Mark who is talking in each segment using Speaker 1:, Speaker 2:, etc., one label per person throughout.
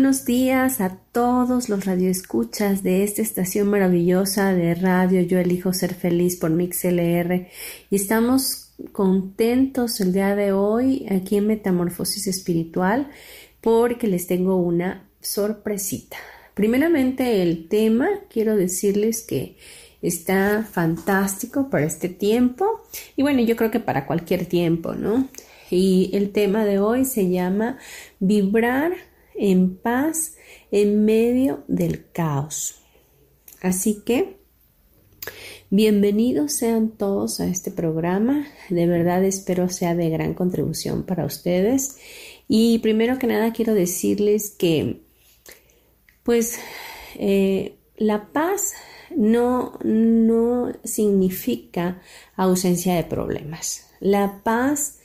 Speaker 1: Buenos días a todos los radioescuchas de esta estación maravillosa de radio Yo elijo ser feliz por MixLR y estamos contentos el día de hoy aquí en Metamorfosis Espiritual porque les tengo una sorpresita. Primeramente el tema, quiero decirles que está fantástico para este tiempo y bueno, yo creo que para cualquier tiempo, ¿no? Y el tema de hoy se llama vibrar en paz en medio del caos. Así que, bienvenidos sean todos a este programa. De verdad espero sea de gran contribución para ustedes. Y primero que nada quiero decirles que, pues, eh, la paz no, no significa ausencia de problemas. La paz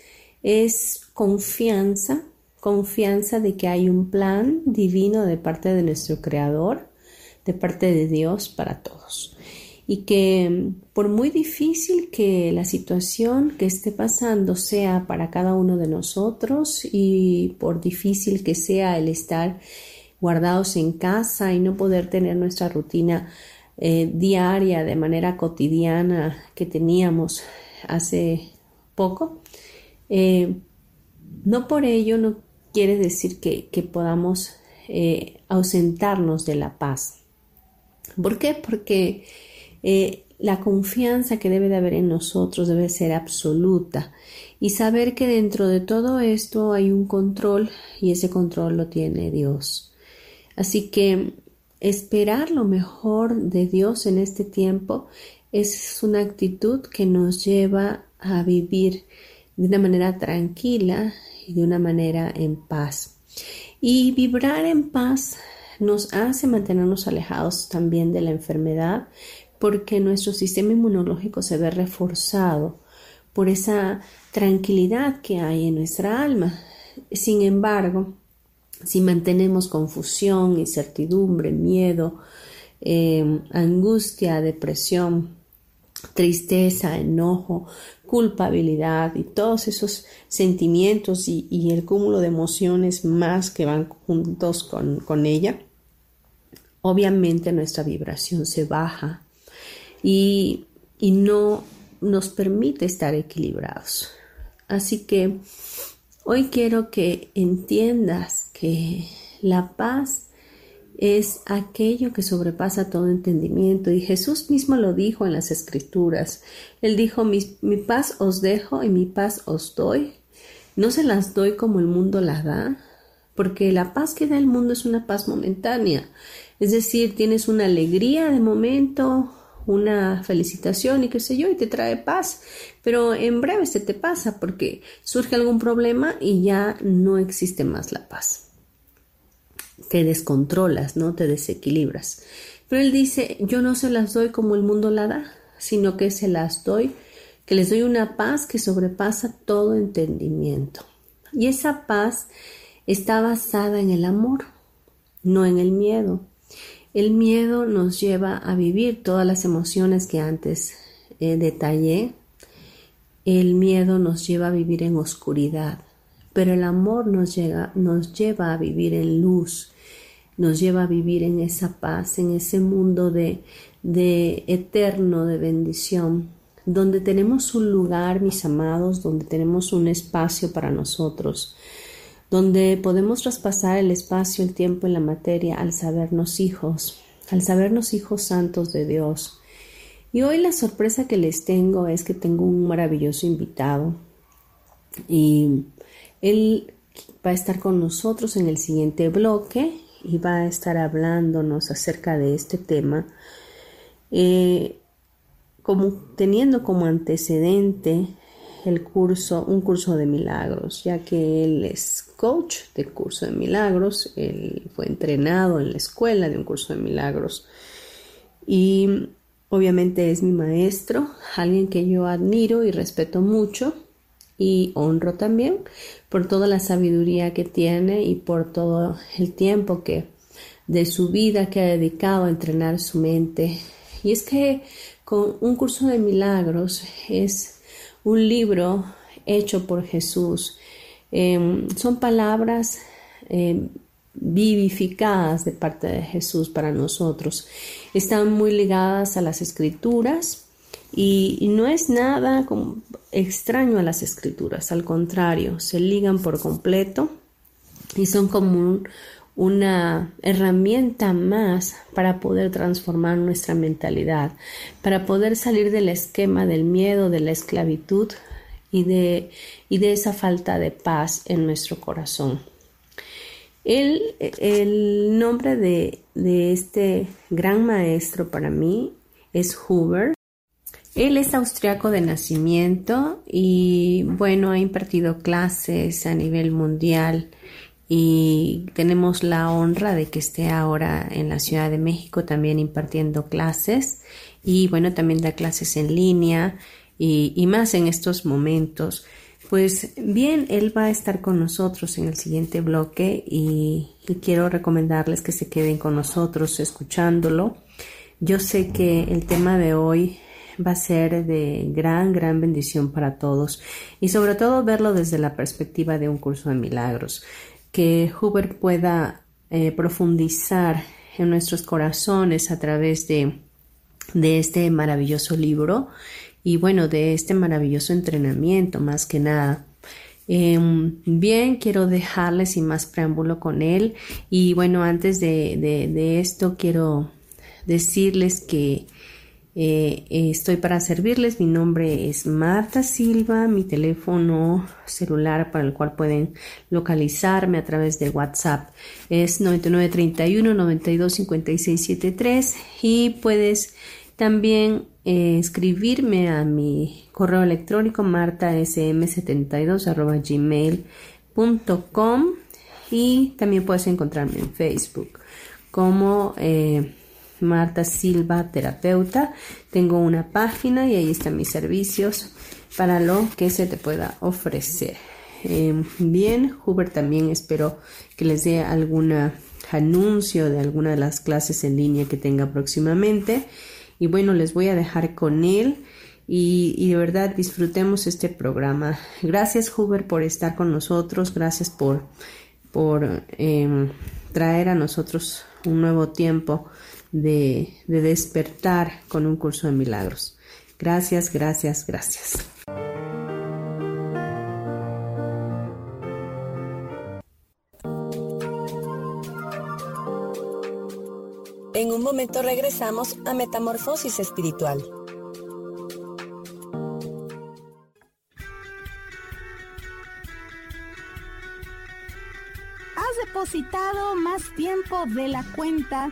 Speaker 1: es confianza confianza de que hay un plan divino de parte de nuestro Creador, de parte de Dios para todos. Y que por muy difícil que la situación que esté pasando sea para cada uno de nosotros y por difícil que sea el estar guardados en casa y no poder tener nuestra rutina eh, diaria de manera cotidiana que teníamos hace poco, eh, no por ello no quiere decir que, podamos eh, ausentarnos de la paz. ¿Por qué? Porque eh, la confianza que debe de haber en nosotros debe ser absoluta y saber que dentro de todo esto hay un control y ese control lo tiene Dios. Así que esperar lo mejor de Dios en este tiempo es una actitud que nos lleva a vivir de una manera tranquila y de una manera en paz. Y vibrar en paz nos hace mantenernos alejados también de la enfermedad porque nuestro sistema inmunológico se ve reforzado por esa tranquilidad que hay en nuestra alma. Sin embargo, si mantenemos confusión, incertidumbre, miedo, eh, angustia, depresión, tristeza, enojo, culpabilidad y todos esos sentimientos y, el cúmulo de emociones más que van juntos con, con ella, obviamente nuestra vibración se baja y, y no nos permite estar equilibrados. Así que hoy quiero que entiendas que la paz es aquello que sobrepasa todo entendimiento. Y Jesús mismo lo dijo en las Escrituras. Él dijo, mi, paz os dejo y mi paz os doy. No se las doy como el mundo las da, porque la paz que da el mundo es una paz momentánea. Es decir, tienes una alegría de momento, una felicitación y qué sé yo, y te trae paz, pero en breve se te pasa porque surge algún problema y ya no existe más la paz te descontrolas, ¿no? Te desequilibras. Pero él dice, yo no se las doy como el mundo la da, sino que se las doy, que les doy una paz que sobrepasa todo entendimiento. Y esa paz está basada en el amor, no en el miedo. El miedo nos lleva a vivir todas las emociones que antes eh, detallé. El miedo nos lleva a vivir en oscuridad, pero el amor nos, llega, nos lleva a vivir en luz, nos lleva a vivir en esa paz, en ese mundo de, de eterno, de bendición, donde tenemos un lugar, mis amados, donde tenemos un espacio para nosotros, donde podemos traspasar el espacio, el tiempo y la materia al sabernos hijos, al sabernos hijos santos de Dios. Y hoy la sorpresa que les tengo es que tengo un maravilloso invitado y él va a estar con nosotros en el siguiente bloque y va a estar hablándonos acerca de este tema, eh, como, teniendo como antecedente el curso, un curso de milagros, ya que él es coach del curso de milagros, él fue entrenado en la escuela de un curso de milagros. Y obviamente es mi maestro, alguien que yo admiro y respeto mucho y honro también por toda la sabiduría que tiene y por todo el tiempo que de su vida que ha dedicado a entrenar su mente. Y es que con un curso de milagros es un libro hecho por Jesús. Em, son palabras em, vivificadas de parte de Jesús para nosotros. Están muy ligadas a las escrituras y, no es nada extraño a las escrituras, al contrario, se ligan por completo y son como una herramienta más para poder transformar nuestra mentalidad, para poder salir del esquema del miedo, de la esclavitud y de, y de esa falta de paz en nuestro corazón. El, el nombre de, de este gran maestro para mí es Hoover él es austriaco de nacimiento y bueno, ha impartido clases a nivel mundial y tenemos la honra de que esté ahora en la Ciudad de México también impartiendo clases y bueno, también da clases en línea y, más en estos momentos. Pues bien, él va a estar con nosotros en el siguiente bloque y quiero recomendarles que se queden con nosotros escuchándolo. Yo sé que el tema de hoy va a ser de gran, gran bendición para todos y sobre todo verlo desde la perspectiva de un curso de milagros, que Huber pueda eh, profundizar en nuestros corazones a través de, de este maravilloso libro y bueno, de este maravilloso entrenamiento más que nada. Em, bien, quiero dejarles sin más preámbulo con él y bueno, antes de, de esto quiero decirles que eh, estoy para servirles. Mi nombre es Marta Silva. Mi teléfono celular para el cual pueden localizarme a través de WhatsApp es 9931 925673 y puedes también eh, escribirme a mi correo electrónico martasm72 gmail.com y también puedes encontrarme en Facebook como eh, Marta Silva Terapeuta. Tengo una página y ahí están mis servicios para lo que se te pueda ofrecer. Em, bien, Huber también espero que les dé algún anuncio de alguna de las clases en línea que tenga próximamente. Y bueno, les voy a dejar con él. Y, de verdad disfrutemos este programa. Gracias Huber por estar con nosotros, gracias por, por em, traer a nosotros un nuevo tiempo de, despertar con un curso de milagros. Gracias, gracias, gracias.
Speaker 2: En un momento regresamos a Metamorfosis Espiritual.
Speaker 3: Has depositado más tiempo de la cuenta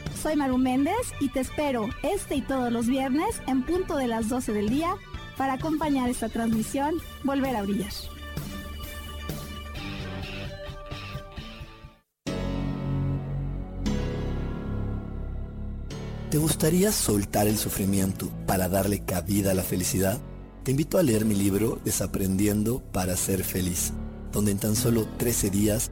Speaker 3: Soy Maru Méndez y te espero este y todos los viernes en punto de las 12 del día para acompañar esta transmisión Volver a Brillar.
Speaker 4: ¿Te gustaría soltar el sufrimiento para darle cabida a la felicidad? Te invito a leer mi libro Desaprendiendo para ser feliz donde en tan solo 13 días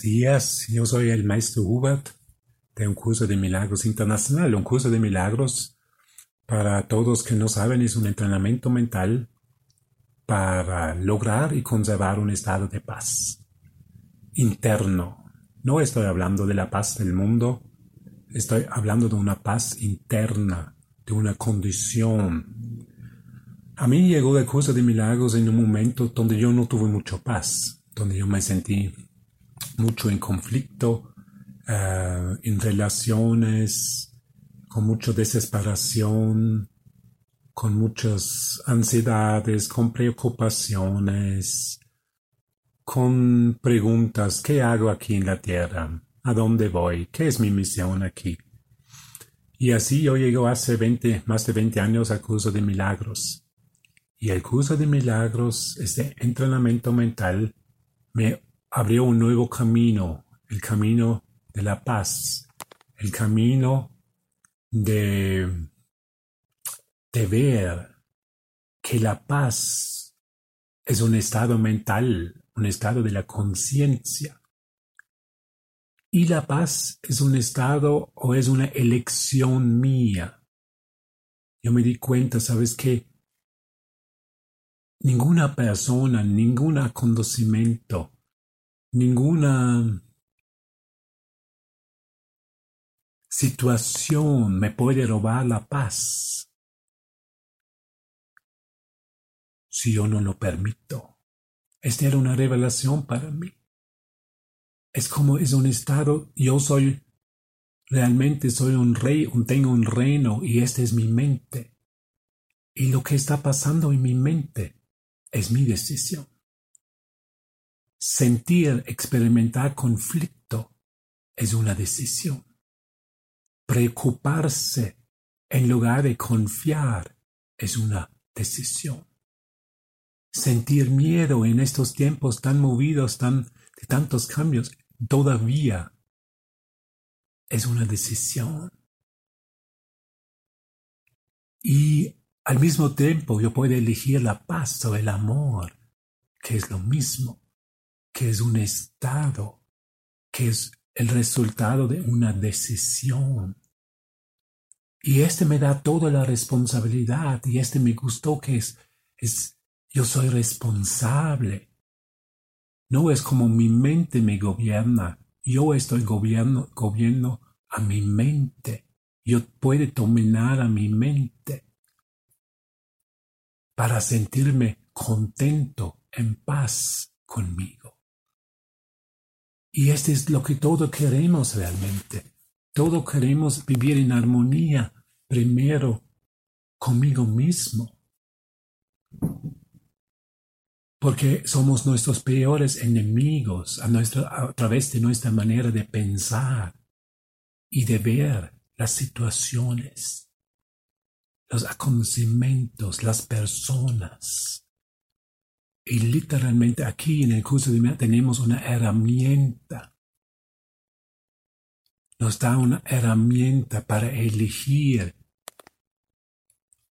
Speaker 5: Días, yo soy el maestro Hubert de un curso de milagros internacional. Un curso de milagros, para todos que no saben, es un entrenamiento mental para lograr y conservar un estado de paz interno. No estoy hablando de la paz del mundo, Estoy hablando de una paz interna, de una condición. A mí llegó el curso de milagros en un momento donde yo no tuve mucha paz, donde yo me sentí mucho en conflicto, eh, en relaciones, con mucha desesperación, con muchas ansiedades, con preocupaciones, con preguntas, ¿qué hago aquí en la tierra? ¿A dónde voy? ¿Qué es mi misión aquí? Y así yo llego hace 20, más de 20 años al curso de milagros. Y el curso de milagros, este entrenamiento mental, me abrió un nuevo camino, el camino de la paz, el camino de, de ver que la paz es un estado mental, un estado de la conciencia y la paz es un estado o es una elección mía. Yo me di cuenta, ¿sabes qué? Ninguna persona, ningún acontecimiento, ninguna situación me puede robar la paz si yo no lo permito. Esta era una revelación para mí. Es como es un estado, yo soy, realmente soy un rey, tengo un reino y esta es mi mente. Y lo que está pasando en mi mente es mi decisión. Sentir, experimentar conflicto es una decisión. Preocuparse en lugar de confiar es una decisión. Sentir miedo en estos tiempos tan movidos, tan de tantos cambios, todavía es una decisión. Y al mismo tiempo yo puedo elegir la paz o el amor, que es lo mismo, que es un estado, que es el resultado de una decisión. Y este me da toda la responsabilidad y este me gustó que es, es yo soy responsable no es como mi mente me gobierna. Yo estoy gobierno, gobierno a mi mente. Yo puedo dominar a mi mente para sentirme contento, en paz conmigo. Y esto es lo que todos queremos realmente. Todos queremos vivir en armonía primero conmigo mismo porque somos nuestros peores enemigos a través de nuestra manera de pensar y de ver las situaciones. los acontecimientos, las personas. Y literalmente aquí en el curso de tenemos una herramienta. Nos da una herramienta para elegir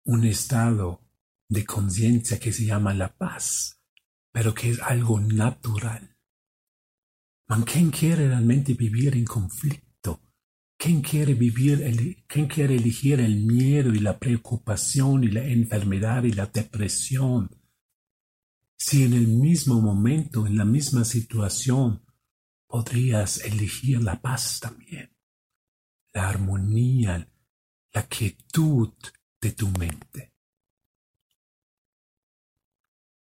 Speaker 5: un estado de conciencia que se llama la paz, pero que es algo natural. ¿Quién quiere realmente vivir en conflicto? ¿Quién quiere vivir, el, quién quiere elegir el miedo y la preocupación y la enfermedad y la depresión? Si en el mismo momento, en la misma situación, podrías elegir la paz también, la armonía, la quietud de tu mente.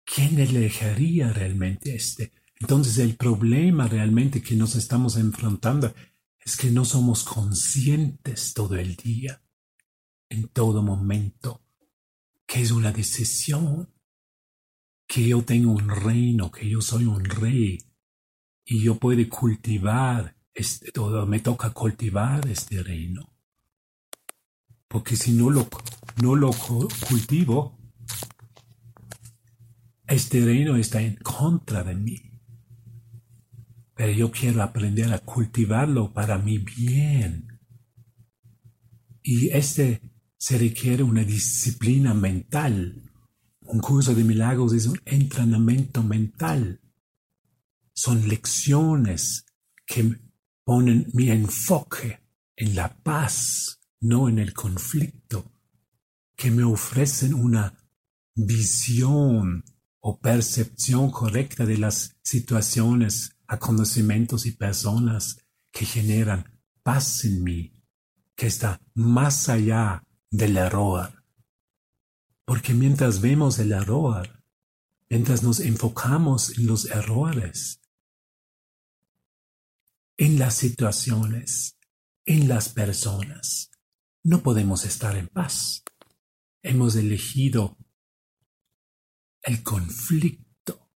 Speaker 5: ¿Quién elegiría realmente este? Entonces el problema realmente que nos estamos enfrentando es que no somos conscientes todo el día, en todo momento, que es una decisión, que yo tengo un reino, que yo soy un rey, y yo puedo cultivar este, todo, me toca cultivar este reino. Porque si no lo, no lo cultivo, este reino está en contra de mí. Pero yo quiero aprender a cultivarlo para mi bien. Y este se requiere una disciplina mental. Un curso de milagros es un entrenamiento mental. Son lecciones que ponen mi enfoque en la paz, no en el conflicto, que me ofrecen una visión o percepción correcta de las situaciones, acontecimientos y personas que generan paz en mí, que está más allá del error. Porque mientras vemos el error, mientras nos enfocamos en los errores, en las situaciones, en las personas, no podemos estar en paz. Hemos elegido el conflicto.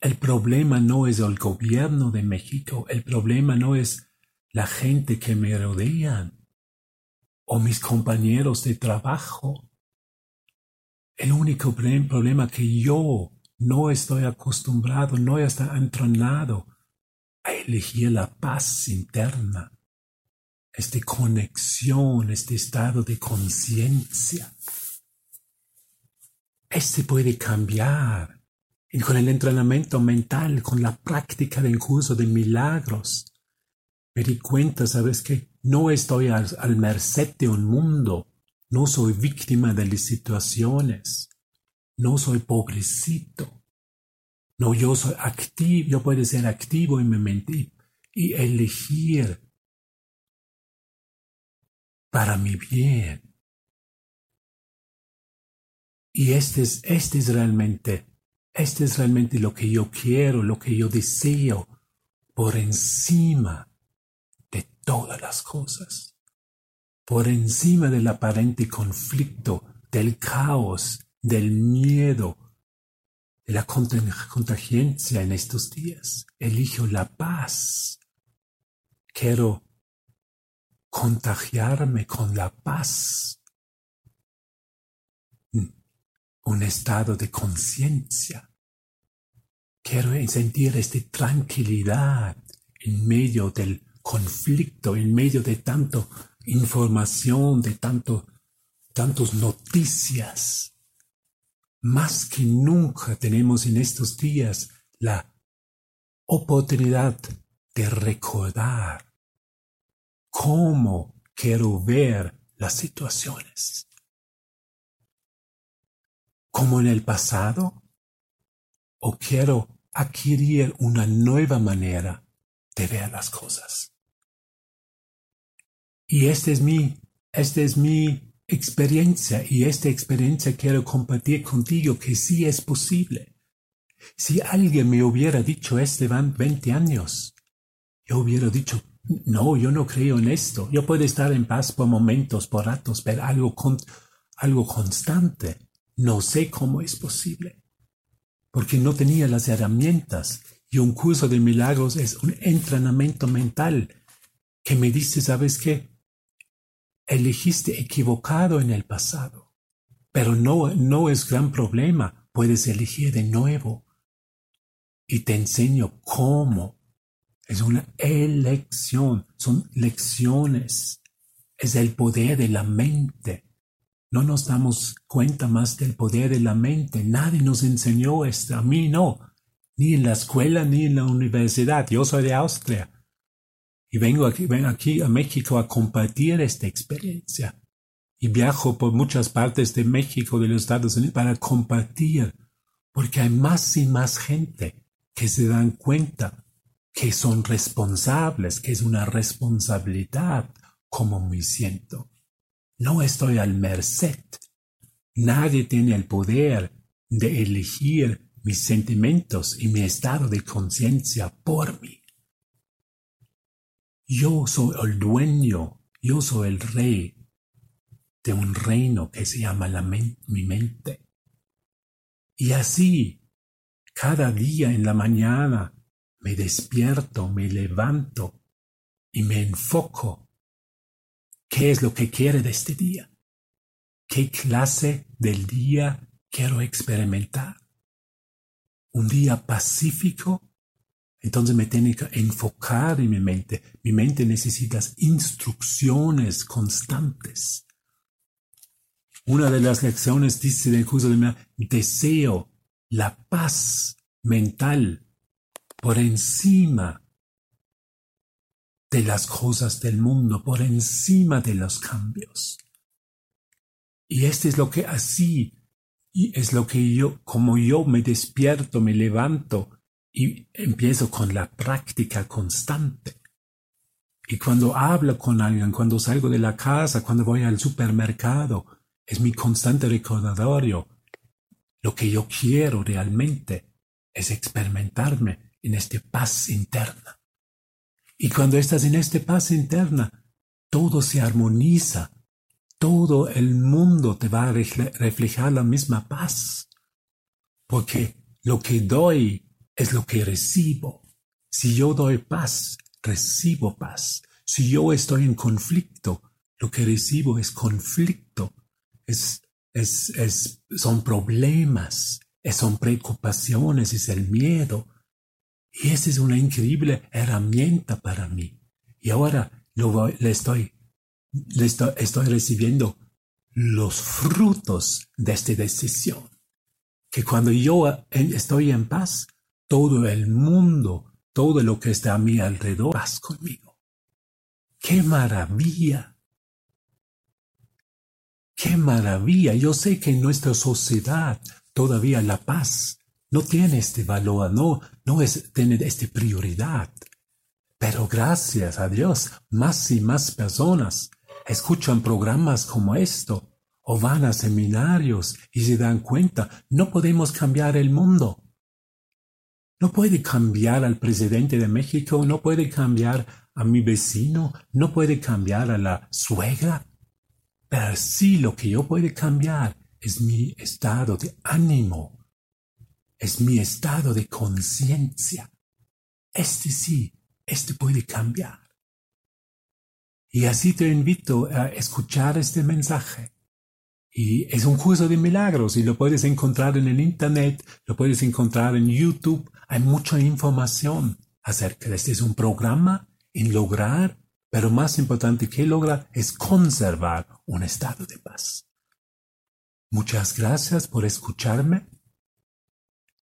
Speaker 5: El problema no es el gobierno de México, el problema no es la gente que me rodean o mis compañeros de trabajo. El único problema que yo no estoy acostumbrado, no estoy entrenado a elegir la paz interna, esta conexión, este estado de conciencia. Este puede cambiar. Y con el entrenamiento mental, con la práctica del curso de milagros, me di cuenta, ¿sabes que No estoy al merced de un mundo. No soy víctima de las situaciones. No soy pobrecito. No, yo soy activo, yo puedo ser activo en mi y elegir para mi bien. Y este es, este es realmente, este es realmente lo que yo quiero, lo que yo deseo por encima de todas las cosas, por encima del aparente conflicto, del caos, del miedo, de la contingencia en estos días. Elijo la paz. Quiero contagiarme con la paz un estado de conciencia. Quiero sentir esta tranquilidad en medio del conflicto, en medio de tanta información, de tanto, tantas noticias. Más que nunca tenemos en estos días la oportunidad de recordar cómo quiero ver las situaciones como en el pasado? ¿O quiero adquirir una nueva manera de ver las cosas? Y esta es mi, esta es mi experiencia y esta experiencia quiero compartir contigo que sí es posible. Si alguien me hubiera dicho este van 20 años, yo hubiera dicho, no, yo no creo en esto. Yo puedo estar en paz por momentos, por ratos, pero algo, con, algo constante. No sé cómo es posible, porque no tenía las herramientas y un curso de milagros es un entrenamiento mental que me dice, ¿sabes qué? Elegiste equivocado en el pasado, pero no, no es gran problema, puedes elegir de nuevo. Y te enseño cómo. Es una elección, son lecciones, es el poder de la mente. No nos damos cuenta más del poder de la mente. Nadie nos enseñó esto. A mí no. Ni en la escuela ni en la universidad. Yo soy de Austria. Y vengo aquí, vengo aquí a México a compartir esta experiencia. Y viajo por muchas partes de México, de los Estados Unidos, para compartir, porque hay más y más gente que se dan cuenta que son responsables, que es una responsabilidad como me siento. No estoy al merced. Nadie tiene el poder de elegir mis sentimientos y mi estado de conciencia por mí. Yo soy el dueño, yo soy el rey de un reino que se llama la mi mente. Y así, cada día en la mañana me despierto, me levanto y me enfoco. ¿Qué es lo que quiere de este día? ¿Qué clase del día quiero experimentar? ¿Un día pacífico entonces me tiene que enfocar en mi mente. Mi mente necesita instrucciones constantes. Una de las lecciones dice del curso de mi deseo la paz mental por encima de las cosas del mundo, por encima de los cambios. Y este es lo que así, y es lo que yo, como yo me despierto, me levanto, y empiezo con la práctica constante. Y cuando hablo con alguien, cuando salgo de la casa, cuando voy al supermercado, es mi constante recordatorio. Lo que yo quiero realmente es experimentarme en esta paz interna. Y cuando estás en esta paz interna, todo se armoniza, todo el mundo te va a reflejar la misma paz. Porque lo que doy es lo que recibo. Si yo doy paz, recibo paz. Si yo estoy en conflicto, lo que recibo es conflicto. Es, es, son problemas, son preocupaciones, es el miedo. Y esa es una increíble herramienta para mí. Y ahora lo le estoy, le estoy, estoy recibiendo los frutos de esta decisión. Que cuando yo estoy en paz, todo el mundo, todo lo que está a mi alrededor, vas conmigo. ¡Qué maravilla! ¡Qué maravilla! Yo sé que en nuestra sociedad todavía la paz no tiene este valor, no, no es, tiene esta prioridad. Pero gracias a Dios, más y más personas escuchan programas como esto o van a seminarios y se dan cuenta, no podemos cambiar el mundo, no puede cambiar al presidente de México, no puede cambiar a mi vecino, no puede cambiar a la suegra. Pero sí lo que yo puedo cambiar es mi estado de ánimo, es mi estado de conciencia. Este sí, este puede cambiar. Y así te invito a escuchar este mensaje. Y es un curso de milagros y lo puedes encontrar en el Internet, lo puedes encontrar en YouTube, hay mucha información acerca de este. Es un programa en lograr, pero más importante que lograr es conservar un estado de paz. Muchas gracias por escucharme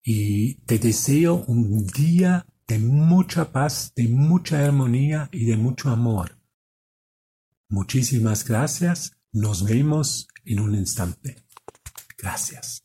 Speaker 5: y te deseo un día de mucha paz, de mucha armonía y de mucho amor. Muchísimas gracias. Nos vemos en un instante. Gracias.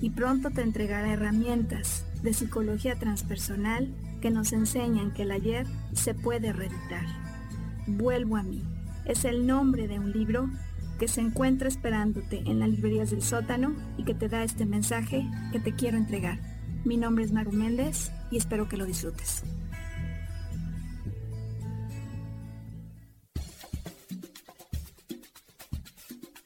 Speaker 3: y pronto te entregará herramientas de psicología transpersonal que nos enseñan que el ayer se puede reeditar. Vuelvo a mí. Es el nombre de un libro que se encuentra esperándote en las librerías del sótano y que te da este mensaje que te quiero entregar. Mi nombre es Maru Méndez y espero que lo disfrutes.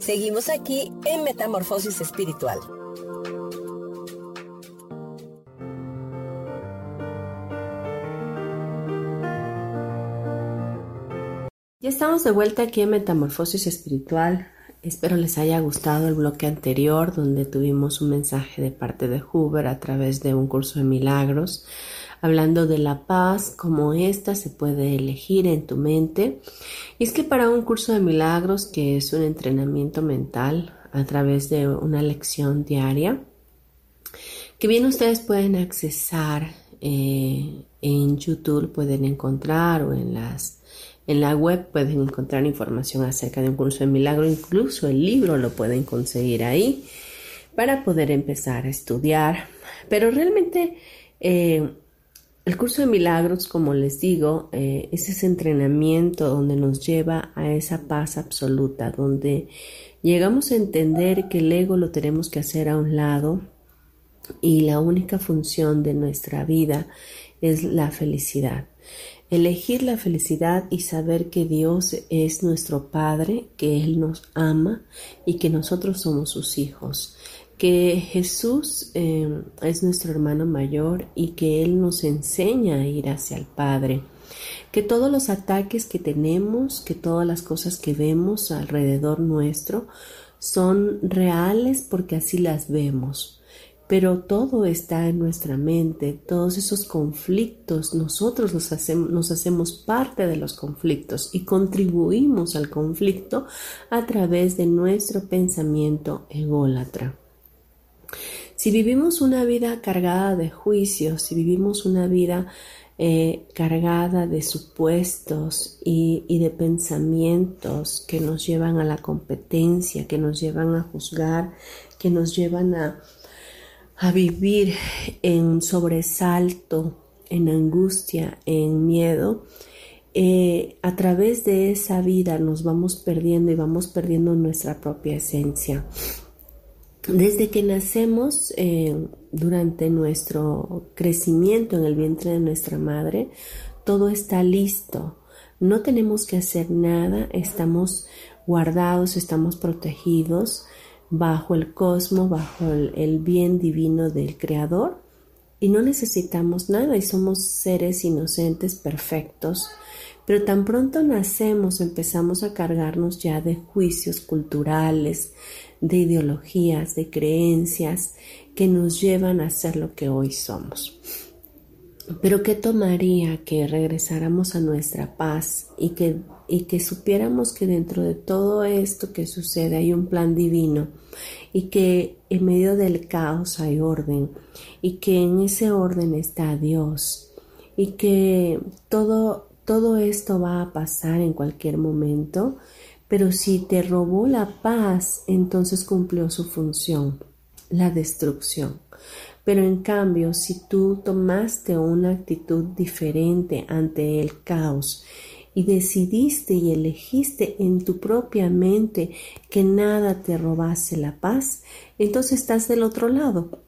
Speaker 2: Seguimos aquí en Metamorfosis Espiritual.
Speaker 1: Ya estamos de vuelta aquí en Metamorfosis Espiritual. Espero les haya gustado el bloque anterior donde tuvimos un mensaje de parte de Huber a través de un curso de milagros, hablando de la paz, como ésta se puede elegir en tu mente. Y es que para un curso de milagros, que es un entrenamiento mental a través de una lección diaria, que bien ustedes pueden accesar eh, en YouTube, pueden encontrar o en las en la web pueden encontrar información acerca de un curso de milagro, incluso el libro lo pueden conseguir ahí para poder empezar a estudiar. Pero realmente eh, el curso de milagros, como les digo, eh, es ese entrenamiento donde nos lleva a esa paz absoluta, donde llegamos a entender que el ego lo tenemos que hacer a un lado y la única función de nuestra vida es la felicidad. Elegir la felicidad y saber que Dios es nuestro Padre, que Él nos ama y que nosotros somos sus hijos, que Jesús eh, es nuestro hermano mayor y que Él nos enseña a ir hacia el Padre, que todos los ataques que tenemos, que todas las cosas que vemos alrededor nuestro, son reales porque así las vemos pero todo está en nuestra mente, todos esos conflictos, nosotros nos hacemos parte de los conflictos y contribuimos al conflicto a través de nuestro pensamiento ególatra. Si vivimos una vida cargada de juicios, si vivimos una vida eh, cargada de supuestos y, de pensamientos que nos llevan a la competencia, que nos llevan a juzgar, que nos llevan a, a vivir en sobresalto, en angustia, en miedo, eh, a través de esa vida nos vamos perdiendo y vamos perdiendo nuestra propia esencia. Desde que nacemos, eh, durante nuestro crecimiento en el vientre de nuestra madre, todo está listo. No tenemos que hacer nada, estamos guardados, estamos protegidos bajo el cosmos, bajo el, bien divino del Creador. y no necesitamos nada y somos seres inocentes, perfectos, pero tan pronto nacemos empezamos a cargarnos ya de juicios culturales, de ideologías, de creencias que nos llevan a ser lo que hoy somos. Pero ¿qué tomaría que regresáramos a nuestra paz y que, y que supiéramos que dentro de todo esto que sucede hay un plan divino y que en medio del caos hay orden y que en ese orden está Dios y que todo, todo esto va a pasar en cualquier momento, pero si te robó la paz, entonces cumplió su función, la destrucción. Pero en cambio, si tú tomaste una actitud diferente ante el caos y decidiste y elegiste en tu propia mente que nada te robase la paz, entonces estás del otro lado.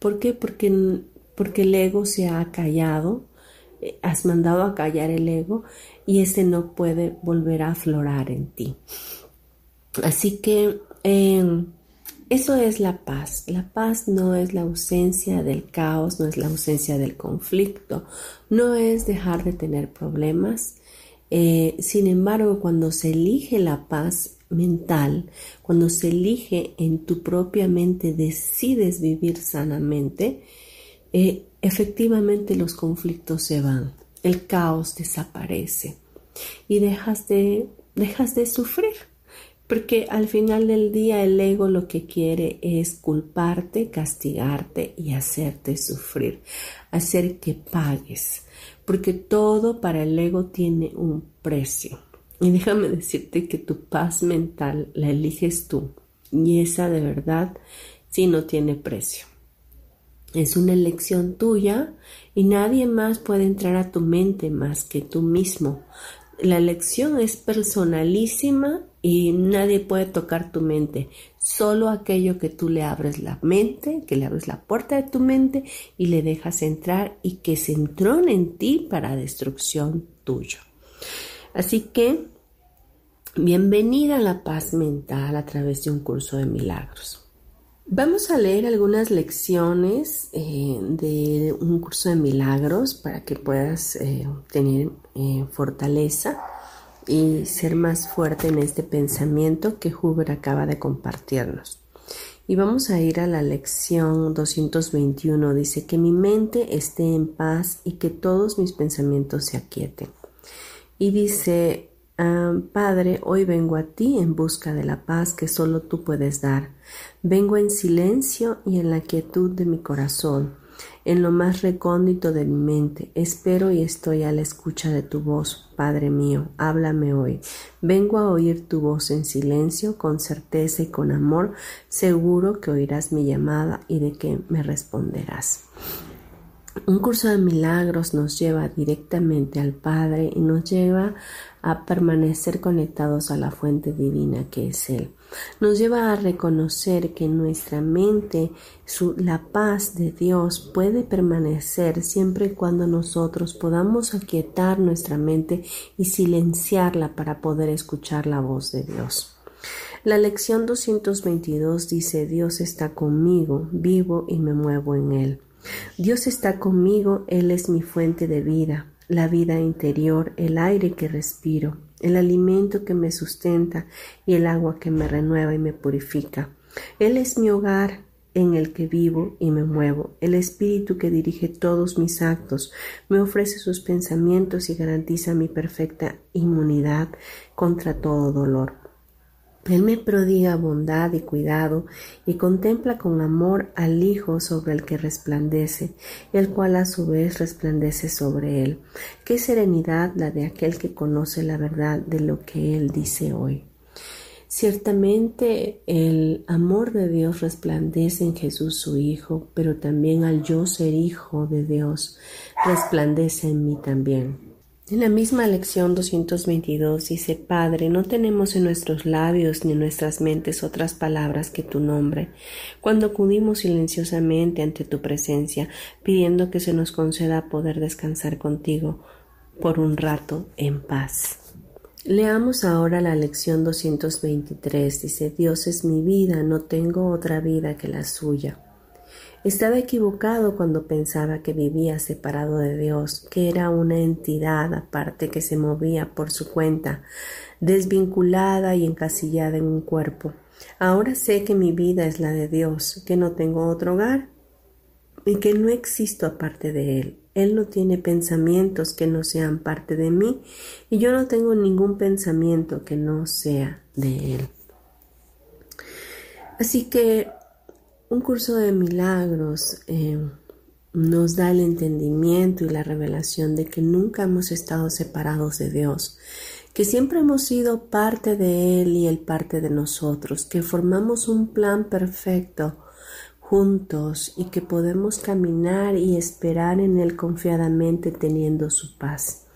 Speaker 1: ¿Por qué? Porque, porque el ego se ha callado, eh, has mandado a callar el ego y ese no puede volver a aflorar en ti. Así que em, eso es la paz. La paz no es la ausencia del caos, no es la ausencia del conflicto, no es dejar de tener problemas. Eh, sin embargo, cuando se elige la paz mental, cuando se elige en tu propia mente, decides vivir sanamente, eh, efectivamente los conflictos se van, el caos desaparece y dejas de, dejas de sufrir porque al final del día el ego lo que quiere es culparte, castigarte y hacerte sufrir, hacer que pagues, porque todo para el ego tiene un precio. Y déjame decirte que tu paz mental la eliges tú y esa de verdad sí no tiene precio. Es una elección tuya y nadie más puede entrar a tu mente más que tú mismo. La elección es personalísima y nadie puede tocar tu mente. Solo aquello que tú le abres la mente, que le abres la puerta de tu mente y le dejas entrar y que se entrone en ti para destrucción tuyo. Así que, bienvenida a la paz mental a través de un curso de milagros. Vamos a leer algunas lecciones eh, de un curso de milagros para que puedas eh, tener eh, fortaleza y ser más fuerte en este pensamiento que Huber acaba de compartirnos. Y vamos a ir a la lección 221. Dice que mi mente esté en paz y que todos mis pensamientos se aquieten. Y dice, Padre, hoy vengo a ti en busca de la paz que solo tú puedes dar. Vengo en silencio y en la quietud de mi corazón en lo más recóndito de mi mente. Espero y estoy a la escucha de tu voz, Padre mío, háblame hoy. Vengo a oír tu voz en silencio, con certeza y con amor, seguro que oirás mi llamada y de que me responderás. Un curso de milagros nos lleva directamente al Padre y nos lleva a permanecer conectados a la fuente divina que es Él. Nos lleva a reconocer que nuestra mente la paz de Dios puede permanecer siempre y cuando nosotros podamos aquietar nuestra mente y silenciarla para poder escuchar la voz de Dios. La lección 222 dice Dios está conmigo, vivo y me muevo en Él. Dios está conmigo, Él es mi fuente de vida, la vida interior, el aire que respiro, el alimento que me sustenta y el agua que me renueva y me purifica. Él es mi hogar en el que vivo y me muevo, el espíritu que dirige todos mis actos, me ofrece sus pensamientos y garantiza mi perfecta inmunidad contra todo dolor. Él me prodiga bondad y cuidado y contempla con amor al Hijo sobre el que resplandece, el cual a su vez resplandece sobre él. Qué serenidad la de aquel que conoce la verdad de lo que Él dice hoy. Ciertamente el amor de Dios resplandece en Jesús su Hijo, pero también al yo ser Hijo de Dios resplandece en mí también. En la misma lección 222 dice, Padre, no tenemos en nuestros labios ni en nuestras mentes otras palabras que tu nombre, cuando acudimos silenciosamente ante tu presencia, pidiendo que se nos conceda poder descansar contigo por un rato en paz. Leamos ahora la lección 223. Dice, Dios es mi vida, no tengo otra vida que la suya. Estaba equivocado cuando pensaba que vivía separado de Dios, que era una entidad aparte que se movía por su cuenta, desvinculada y encasillada en un cuerpo. Ahora sé que mi vida es la de Dios, que no tengo otro hogar y que no existo aparte de Él. Él no tiene pensamientos que no sean parte de mí y yo no tengo ningún pensamiento que no sea de Él. Así que un curso de milagros eh, nos da el entendimiento y la revelación de que nunca hemos estado separados de Dios, que siempre hemos sido parte de Él y Él parte de nosotros, que formamos un plan perfecto juntos y que podemos caminar y esperar en Él confiadamente teniendo su paz.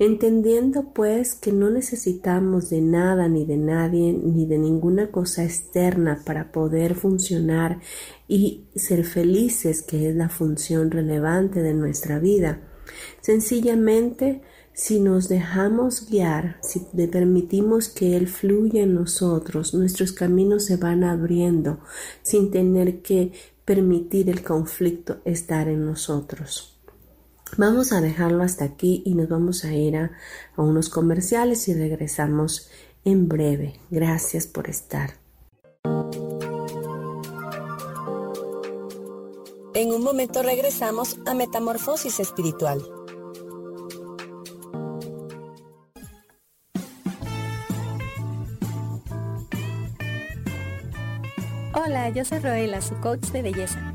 Speaker 1: Entendiendo pues que no necesitamos de nada ni de nadie ni de ninguna cosa externa para poder funcionar y ser felices, que es la función relevante de nuestra vida. Sencillamente si nos dejamos guiar, si le permitimos que Él fluya en nosotros, nuestros caminos se van abriendo sin tener que permitir el conflicto estar en nosotros. Vamos a dejarlo hasta aquí y nos vamos a ir a, a unos comerciales y regresamos en breve. Gracias por estar.
Speaker 2: En un momento regresamos a Metamorfosis Espiritual.
Speaker 6: Hola, yo soy Roela, su coach de belleza.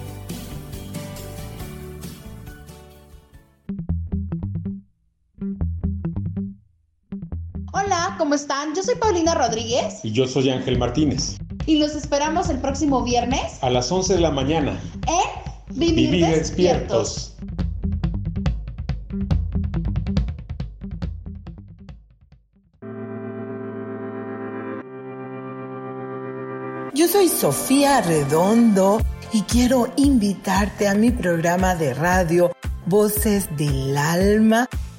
Speaker 7: ¿Cómo están? Yo soy Paulina Rodríguez.
Speaker 8: Y yo soy Ángel Martínez.
Speaker 7: Y los esperamos el próximo viernes.
Speaker 8: A las 11 de la mañana.
Speaker 7: En Vivir,
Speaker 8: Vivir
Speaker 7: despiertos.
Speaker 8: despiertos.
Speaker 9: Yo soy Sofía Redondo y quiero invitarte a mi programa de radio Voces del Alma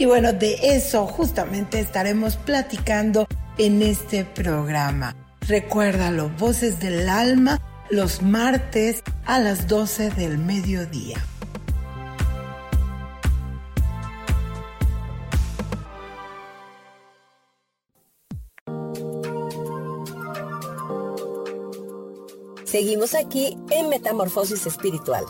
Speaker 9: Y bueno, de eso justamente estaremos platicando en este programa. Recuérdalo, Voces del Alma, los martes a las 12 del mediodía.
Speaker 2: Seguimos aquí en Metamorfosis Espiritual.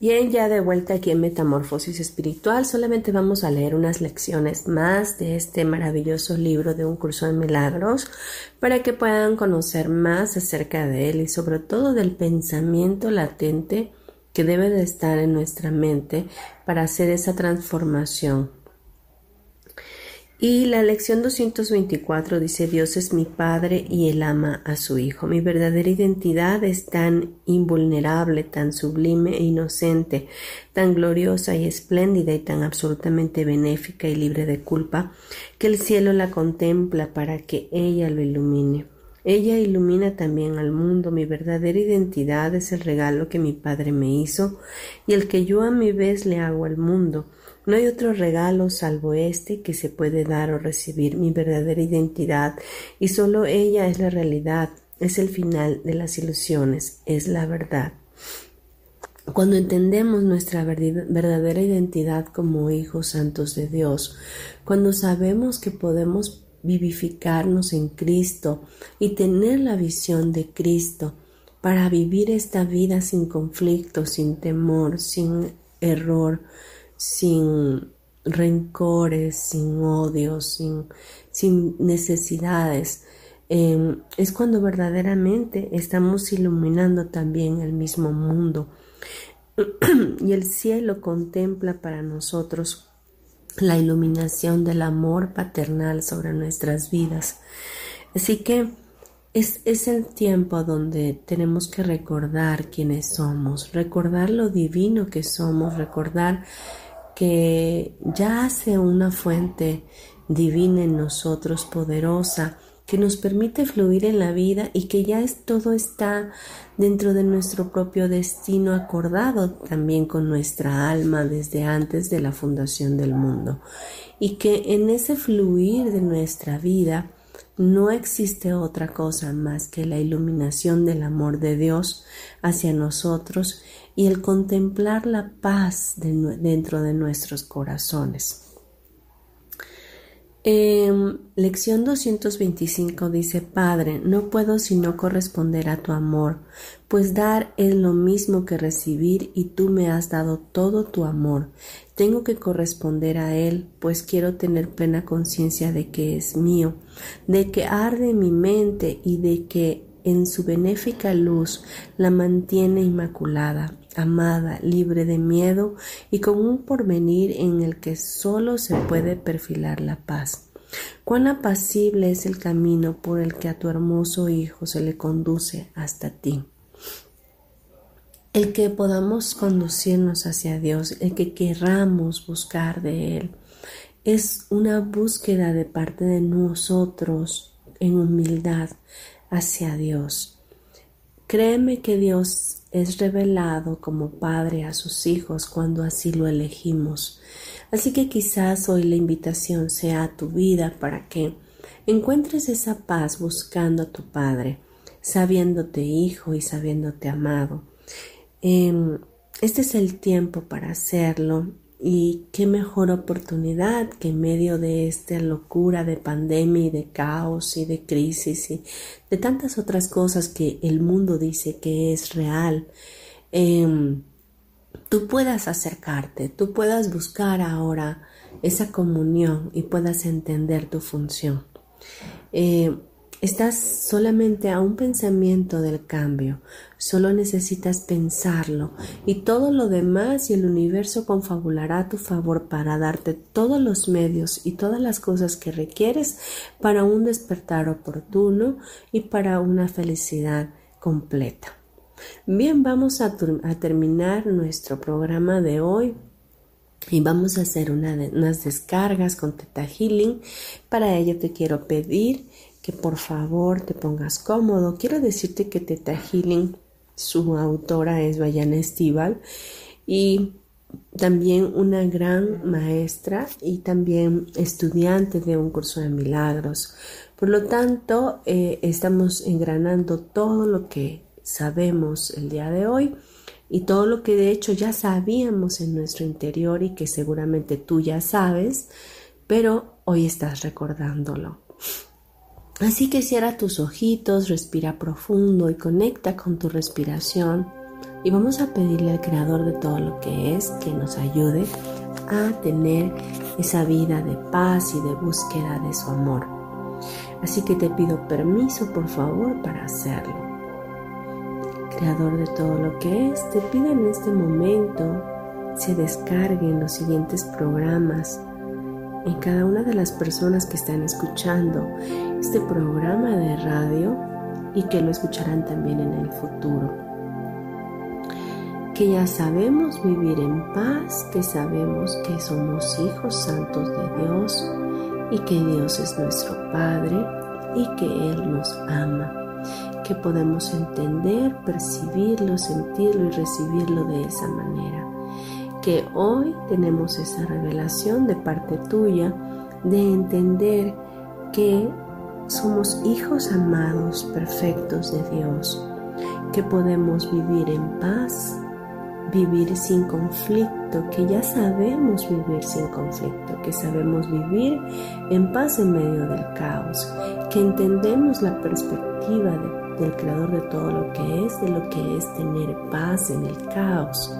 Speaker 1: Bien, ya de vuelta aquí en Metamorfosis Espiritual, solamente vamos a leer unas lecciones más de este maravilloso libro de un curso de milagros para que puedan conocer más acerca de él y sobre todo del pensamiento latente que debe de estar en nuestra mente para hacer esa transformación. Y la lección 224 dice, Dios es mi Padre y Él ama a su Hijo. Mi verdadera identidad es tan invulnerable, tan sublime e inocente, tan gloriosa y espléndida y tan absolutamente benéfica y libre de culpa, que el cielo la contempla para que ella lo ilumine. Ella ilumina también al mundo. Mi verdadera identidad es el regalo que mi Padre me hizo y el que yo a mi vez le hago al mundo. No hay otro regalo salvo este que se puede dar o recibir mi verdadera identidad y solo ella es la realidad, es el final de las ilusiones, es la verdad. Cuando entendemos nuestra verdadera identidad como hijos santos de Dios, cuando sabemos que podemos vivificarnos en Cristo y tener la visión de Cristo para vivir esta vida sin conflicto, sin temor, sin error, sin rencores, sin odios, sin, sin necesidades. Em, es cuando verdaderamente estamos iluminando también el mismo mundo. y el cielo contempla para nosotros la iluminación del amor paternal sobre nuestras vidas. Así que es, es, el tiempo donde tenemos que recordar quiénes somos, recordar lo divino que somos, recordar que ya hace una fuente divina en nosotros, poderosa, que nos permite fluir en la vida y que ya todo está dentro de nuestro propio destino acordado también con nuestra alma desde antes de la fundación del mundo. Y que en ese fluir de nuestra vida no existe otra cosa más que la iluminación del amor de Dios hacia nosotros y el contemplar la paz dentro de nuestros corazones. Eh, lección 225 dice, Padre, no puedo sino corresponder a tu amor, pues dar es lo mismo que recibir y tú me has dado todo tu amor. Tengo que corresponder a él, pues quiero tener plena conciencia de que es mío, de que arde mi mente y de que en su benéfica luz la mantiene inmaculada, amada, libre de miedo y con un porvenir en el que solo se puede perfilar la paz. Cuán apacible es el camino por el que a tu hermoso Hijo se le conduce hasta ti. El que podamos conducirnos hacia Dios, el que querramos buscar de Él, es una búsqueda de parte de nosotros en humildad, hacia Dios. Créeme que Dios es revelado como Padre a sus hijos cuando así lo elegimos. Así que quizás hoy la invitación sea a tu vida para que encuentres esa paz buscando a tu Padre, sabiéndote hijo y sabiéndote amado. Em, este es el tiempo para hacerlo y qué mejor oportunidad que en medio de esta locura de pandemia y de caos y de crisis y de tantas otras cosas que el mundo dice que es real, em, tú puedas acercarte, tú puedas buscar ahora esa comunión y puedas entender tu función. Eh, Estás solamente a un pensamiento del cambio, solo necesitas pensarlo y todo lo demás y el universo confabulará a tu favor para darte todos los medios y todas las cosas que requieres para un despertar oportuno y para una felicidad completa. Bien, vamos a, terminar nuestro programa de hoy y vamos a hacer unas descargas con Teta Healing. Para ello te quiero pedir que por favor te pongas cómodo. Quiero decirte que Teta Healing, su autora es Bayana Estival y también una gran maestra y también estudiante de un curso de milagros. Por lo tanto, eh, estamos engranando todo lo que sabemos el día de hoy y todo lo que de hecho ya sabíamos en nuestro interior y que seguramente tú ya sabes, pero hoy estás recordándolo. Así que cierra tus ojitos, respira profundo y conecta con tu respiración. Y vamos a pedirle al Creador de todo lo que es que nos ayude a tener esa vida de paz y de búsqueda de su amor. Así que te pido permiso, por favor, para hacerlo. Creador de todo lo que es, te pido en este momento se descarguen los siguientes programas en cada una de las personas que están escuchando este programa de radio y que lo escucharán también en el futuro. Que ya sabemos vivir en paz, que sabemos que somos hijos santos de Dios y que Dios es nuestro Padre y que Él nos ama. Que podemos entender, percibirlo, sentirlo y recibirlo de esa manera que hoy tenemos esa revelación de parte tuya de entender que somos hijos amados, perfectos de Dios, que podemos vivir en paz, vivir sin conflicto, que ya sabemos vivir sin conflicto, que sabemos vivir en paz en medio del caos, que entendemos la perspectiva del creador de todo lo que es, de lo que es tener paz en el caos,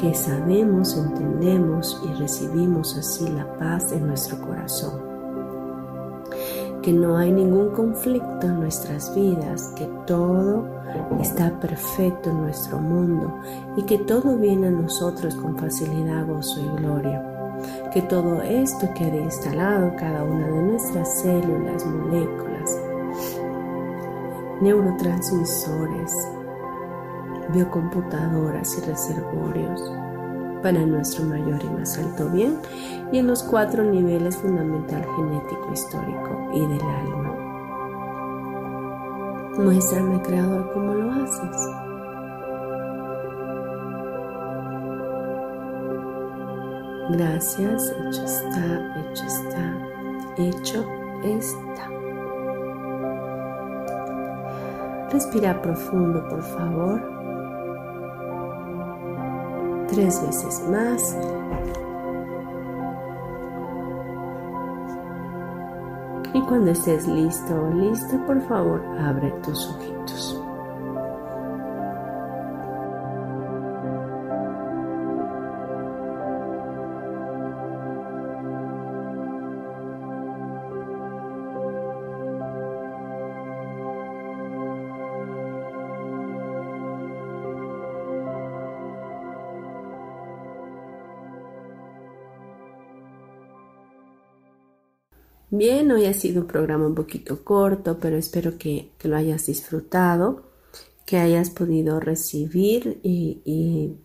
Speaker 1: que sabemos, entendemos y recibimos así la paz en nuestro corazón. Que no hay ningún conflicto en nuestras vidas, que todo está perfecto en nuestro mundo y que todo viene a nosotros con facilidad, gozo y gloria. Que todo esto quede instalado cada una de nuestras células, moléculas, neurotransmisores, biocomputadoras y reservorios para nuestro mayor y más alto bien y en los cuatro niveles fundamental genético, histórico y del alma. Muéstrame, Creador, cómo lo haces. Gracias, hecho está, hecho está, hecho está. Respira profundo, por favor tres veces más. Y cuando estés listo o lista, por favor, abre tus ojitos. Bien, hoy ha sido un programa un poquito corto, pero espero que, lo hayas disfrutado, que hayas podido recibir y,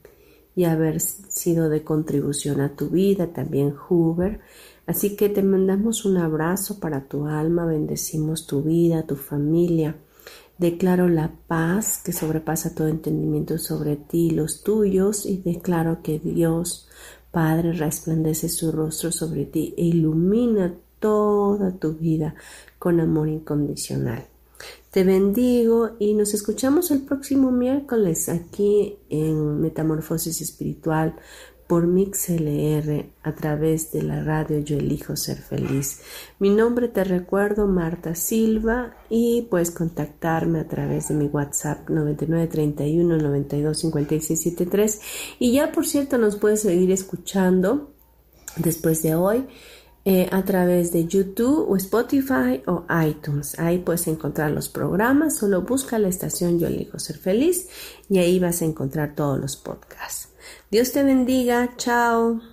Speaker 1: y, haber sido de contribución a tu vida, también Hoover. Así que te mandamos un abrazo para tu alma, bendecimos tu vida, tu familia. Declaro la paz que sobrepasa todo entendimiento sobre ti y los tuyos y declaro que Dios Padre resplandece su rostro sobre ti e ilumina toda tu vida con amor incondicional. Te bendigo y nos escuchamos el próximo miércoles aquí en Metamorfosis Espiritual por MixLR a través de la radio Yo Elijo Ser Feliz. Mi nombre te recuerdo Marta Silva y puedes contactarme a través de mi WhatsApp 9931 92 y ya por cierto nos puedes seguir escuchando después de hoy eh, a través de YouTube o Spotify o iTunes. Ahí puedes encontrar los programas, solo busca la estación Yo elijo ser feliz y ahí vas a encontrar todos los podcasts. Dios te bendiga, chao.